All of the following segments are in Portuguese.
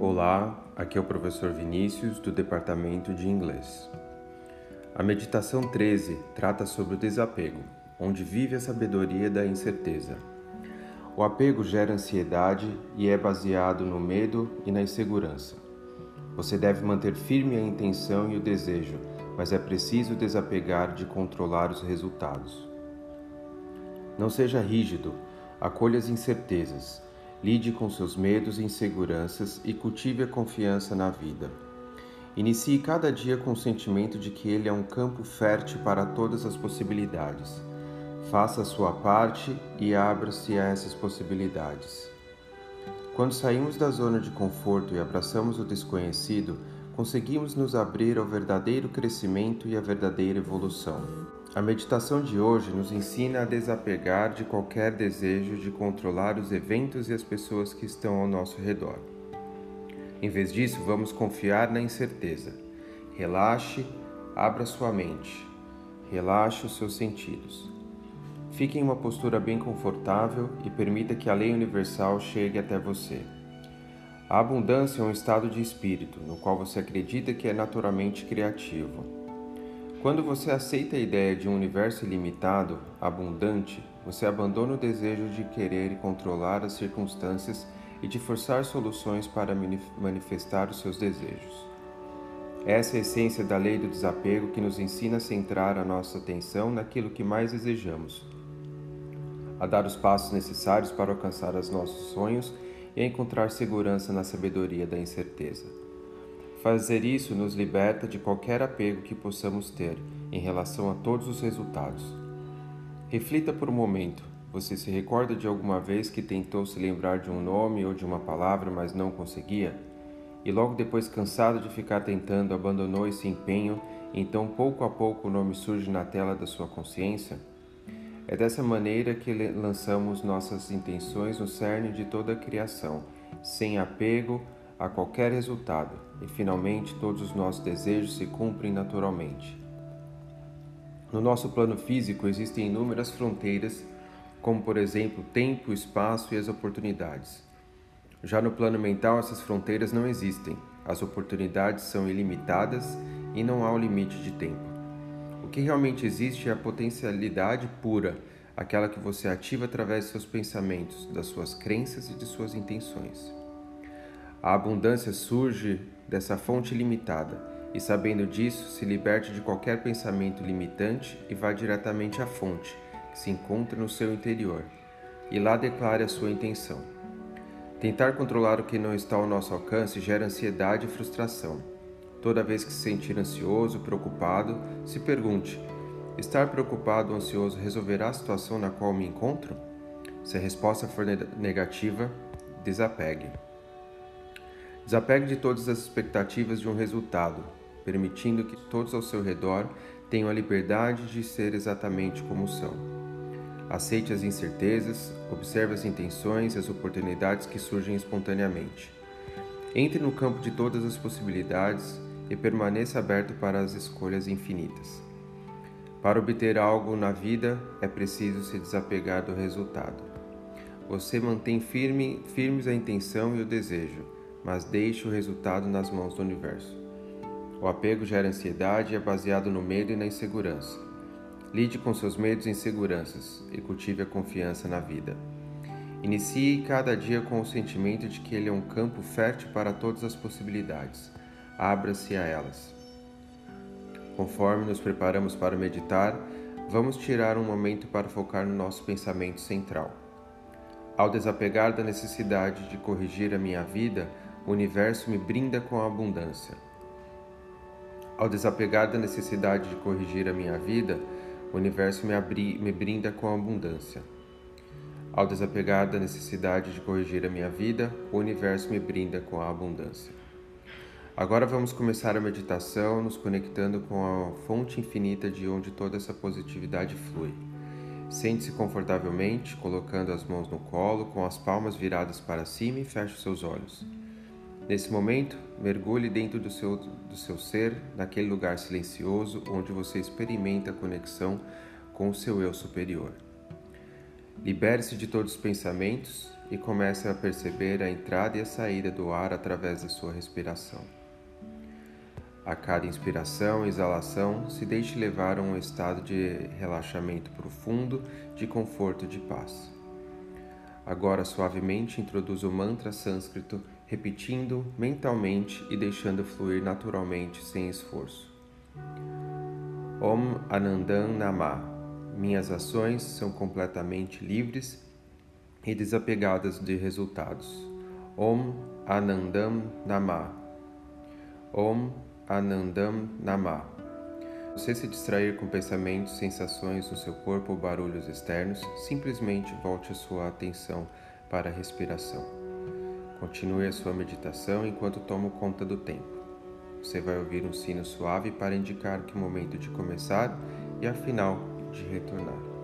Olá, aqui é o professor Vinícius do Departamento de Inglês. A meditação 13 trata sobre o desapego, onde vive a sabedoria da incerteza. O apego gera ansiedade e é baseado no medo e na insegurança. Você deve manter firme a intenção e o desejo, mas é preciso desapegar de controlar os resultados. Não seja rígido, acolha as incertezas Lide com seus medos e inseguranças e cultive a confiança na vida. Inicie cada dia com o sentimento de que ele é um campo fértil para todas as possibilidades. Faça a sua parte e abra-se a essas possibilidades. Quando saímos da zona de conforto e abraçamos o desconhecido, conseguimos nos abrir ao verdadeiro crescimento e à verdadeira evolução. A meditação de hoje nos ensina a desapegar de qualquer desejo de controlar os eventos e as pessoas que estão ao nosso redor. Em vez disso, vamos confiar na incerteza. Relaxe, abra sua mente, relaxe os seus sentidos. Fique em uma postura bem confortável e permita que a lei universal chegue até você. A abundância é um estado de espírito no qual você acredita que é naturalmente criativo. Quando você aceita a ideia de um universo ilimitado, abundante, você abandona o desejo de querer controlar as circunstâncias e de forçar soluções para manifestar os seus desejos. Essa é a essência da lei do desapego que nos ensina a centrar a nossa atenção naquilo que mais desejamos, a dar os passos necessários para alcançar os nossos sonhos e encontrar segurança na sabedoria da incerteza. Fazer isso nos liberta de qualquer apego que possamos ter em relação a todos os resultados. Reflita por um momento. Você se recorda de alguma vez que tentou se lembrar de um nome ou de uma palavra, mas não conseguia? E logo depois, cansado de ficar tentando, abandonou esse empenho, então pouco a pouco o nome surge na tela da sua consciência? É dessa maneira que lançamos nossas intenções no cerne de toda a criação, sem apego a qualquer resultado, e finalmente todos os nossos desejos se cumprem naturalmente. No nosso plano físico existem inúmeras fronteiras, como por exemplo o tempo, o espaço e as oportunidades. Já no plano mental, essas fronteiras não existem, as oportunidades são ilimitadas e não há um limite de tempo. O que realmente existe é a potencialidade pura, aquela que você ativa através de seus pensamentos, das suas crenças e de suas intenções. A abundância surge dessa fonte limitada, e sabendo disso, se liberte de qualquer pensamento limitante e vá diretamente à fonte, que se encontra no seu interior, e lá declare a sua intenção. Tentar controlar o que não está ao nosso alcance gera ansiedade e frustração. Toda vez que se sentir ansioso, preocupado, se pergunte: estar preocupado ou ansioso resolverá a situação na qual me encontro? Se a resposta for negativa, desapegue. Desapegue de todas as expectativas de um resultado, permitindo que todos ao seu redor tenham a liberdade de ser exatamente como são. Aceite as incertezas, observe as intenções e as oportunidades que surgem espontaneamente. Entre no campo de todas as possibilidades e permaneça aberto para as escolhas infinitas. Para obter algo na vida é preciso se desapegar do resultado. Você mantém firme, firmes a intenção e o desejo mas deixe o resultado nas mãos do universo. O apego gera ansiedade e é baseado no medo e na insegurança. Lide com seus medos e inseguranças e cultive a confiança na vida. Inicie cada dia com o sentimento de que ele é um campo fértil para todas as possibilidades. Abra-se a elas. Conforme nos preparamos para meditar, vamos tirar um momento para focar no nosso pensamento central. Ao desapegar da necessidade de corrigir a minha vida, o universo me brinda com a abundância. Ao desapegar da necessidade de corrigir a minha vida, o universo me, abri, me brinda com a abundância. Ao desapegar da necessidade de corrigir a minha vida, o universo me brinda com a abundância. Agora vamos começar a meditação nos conectando com a fonte infinita de onde toda essa positividade flui. Sente-se confortavelmente, colocando as mãos no colo, com as palmas viradas para cima e feche seus olhos. Nesse momento, mergulhe dentro do seu, do seu ser, naquele lugar silencioso onde você experimenta a conexão com o seu eu superior. Libere-se de todos os pensamentos e comece a perceber a entrada e a saída do ar através da sua respiração. A cada inspiração e exalação, se deixe levar a um estado de relaxamento profundo, de conforto e de paz. Agora, suavemente, introduza o mantra sânscrito, repetindo mentalmente e deixando fluir naturalmente, sem esforço. Om Anandam Namah. Minhas ações são completamente livres e desapegadas de resultados. Om Anandam Namah. Om Anandam Namah. Você se distrair com pensamentos, sensações no seu corpo ou barulhos externos, simplesmente volte a sua atenção para a respiração. Continue a sua meditação enquanto tomo conta do tempo. Você vai ouvir um sino suave para indicar que o momento de começar e afinal de retornar.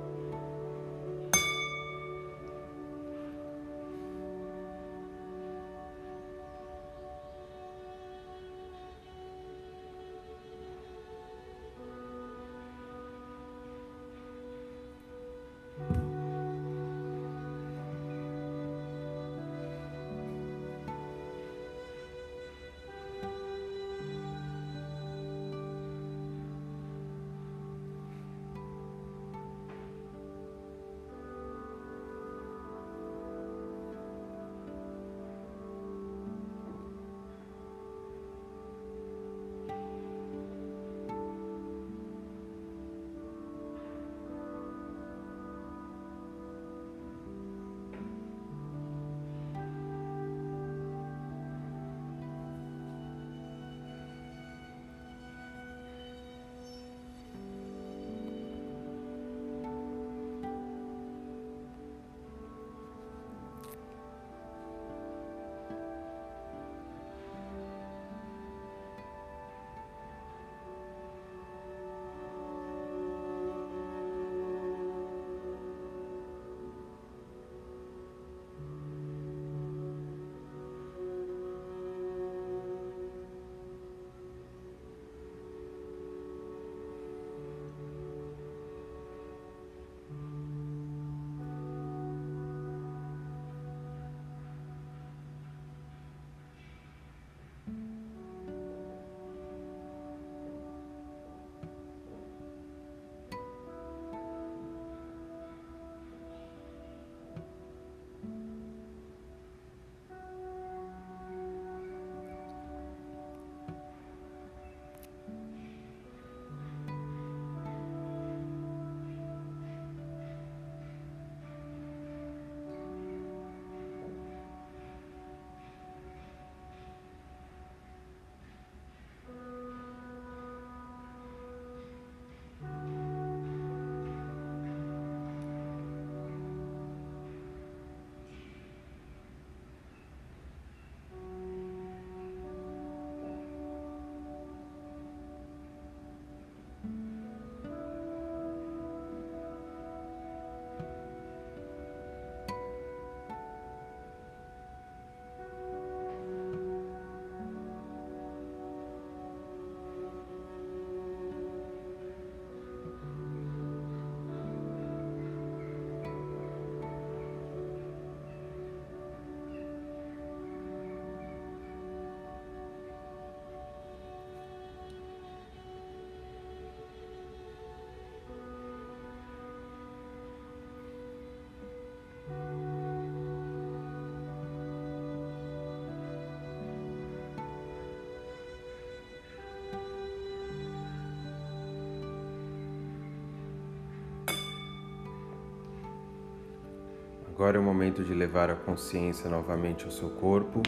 Agora é o momento de levar a consciência novamente ao seu corpo.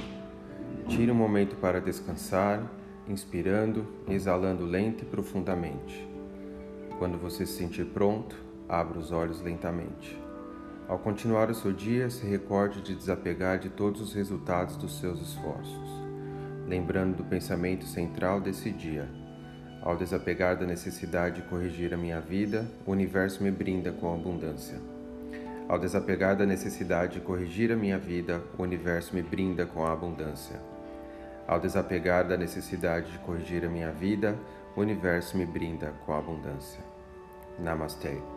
Tire um momento para descansar, inspirando exalando lento e profundamente. Quando você se sentir pronto, abra os olhos lentamente. Ao continuar o seu dia, se recorde de desapegar de todos os resultados dos seus esforços, lembrando do pensamento central desse dia. Ao desapegar da necessidade de corrigir a minha vida, o universo me brinda com abundância. Ao desapegar da necessidade de corrigir a minha vida, o universo me brinda com a abundância. Ao desapegar da necessidade de corrigir a minha vida, o universo me brinda com a abundância. Namastê.